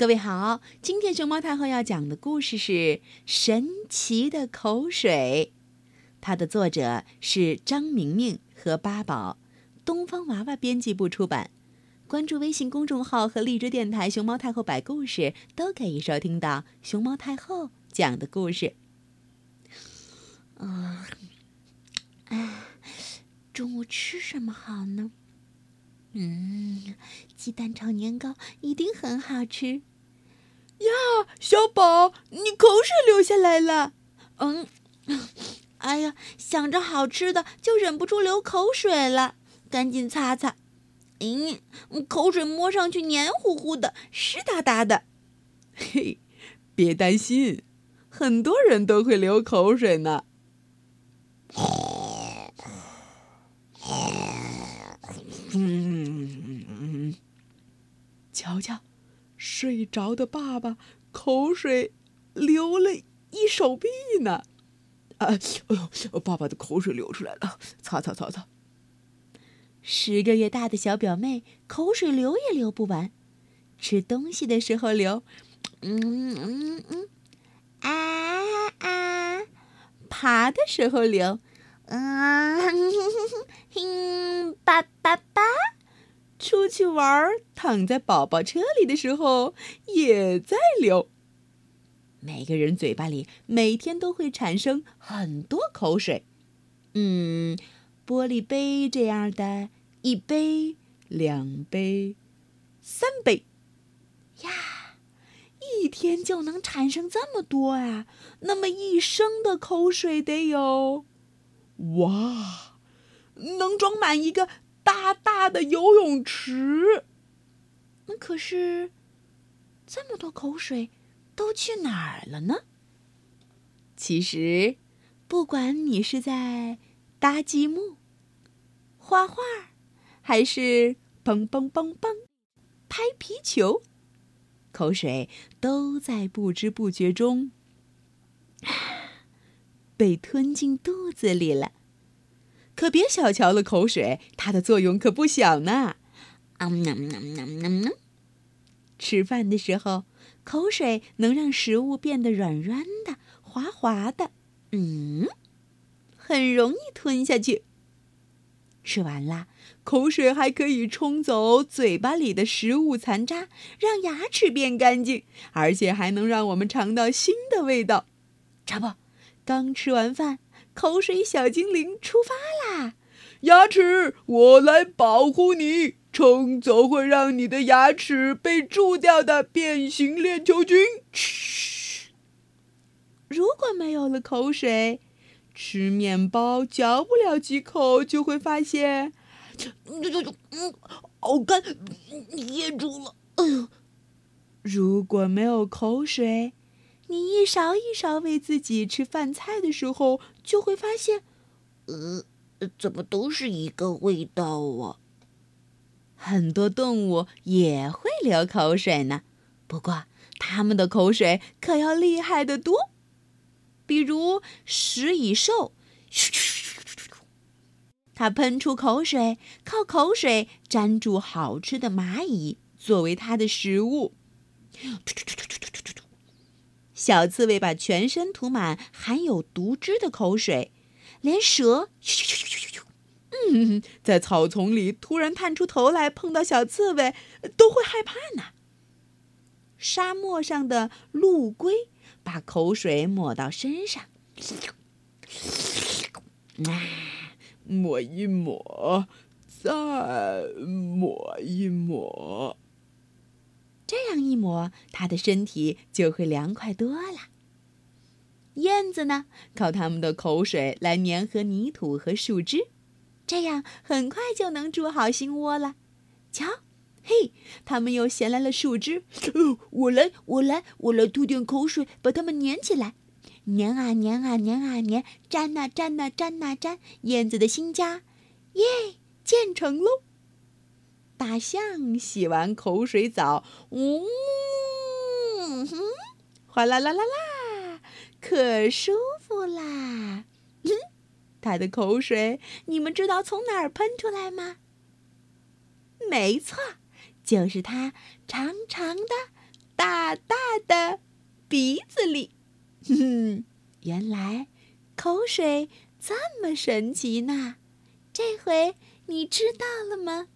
各位好，今天熊猫太后要讲的故事是《神奇的口水》，它的作者是张明明和八宝，东方娃娃编辑部出版。关注微信公众号和荔枝电台“熊猫太后摆故事”，都可以收听到熊猫太后讲的故事。啊，哎，中午吃什么好呢？嗯，鸡蛋炒年糕一定很好吃。呀，小宝，你口水流下来了。嗯，哎呀，想着好吃的就忍不住流口水了，赶紧擦擦。嗯，口水摸上去黏糊糊的，湿哒哒的。嘿，别担心，很多人都会流口水呢。嗯，瞧瞧。睡着的爸爸口水流了一手臂呢，啊，哎呦，爸爸的口水流出来了，擦擦擦擦。十个月大的小表妹口水流也流不完，吃东西的时候流，嗯嗯嗯，啊啊，爬的时候流，啊，哼，叭叭叭。出去玩，躺在宝宝车里的时候也在流。每个人嘴巴里每天都会产生很多口水。嗯，玻璃杯这样的，一杯、两杯、三杯，呀，一天就能产生这么多啊！那么一升的口水得有，哇，能装满一个。大大的游泳池，那可是这么多口水都去哪儿了呢？其实，不管你是在搭积木、画画，还是蹦蹦蹦蹦拍皮球，口水都在不知不觉中 被吞进肚子里了。可别小瞧了口水，它的作用可不小呢。啊喵喵喵喵喵！吃饭的时候，口水能让食物变得软软的、滑滑的，嗯，很容易吞下去。吃完了，口水还可以冲走嘴巴里的食物残渣，让牙齿变干净，而且还能让我们尝到新的味道。这不，刚吃完饭。口水小精灵出发啦！牙齿，我来保护你。冲走会让你的牙齿被蛀掉的变形链球菌。嘘！如果没有了口水，吃面包嚼不了几口就会发现，嗯，好干，噎住了。哎呦！如果没有口水。你一勺一勺喂自己吃饭菜的时候，就会发现，呃，怎么都是一个味道啊？很多动物也会流口水呢，不过它们的口水可要厉害得多。比如食蚁兽，它喷出口水，靠口水粘住好吃的蚂蚁作为它的食物。小刺猬把全身涂满含有毒汁的口水，连蛇，嗯，在草丛里突然探出头来碰到小刺猬，都会害怕呢。沙漠上的陆龟把口水抹到身上，抹一抹，再抹一抹。这样一抹，它的身体就会凉快多了。燕子呢，靠它们的口水来粘合泥土和树枝，这样很快就能筑好新窝了。瞧，嘿，它们又衔来了树枝，我来，我来，我来吐点口水，把它们粘起来。粘啊粘啊粘啊粘，粘啊粘啊粘啊粘，燕子的新家，耶，建成喽！大象洗完口水澡，呜，哗啦啦啦啦，可舒服啦！嗯，它的口水，你们知道从哪儿喷出来吗？没错，就是它长长的、大大的鼻子里。哼，原来口水这么神奇呢！这回你知道了吗？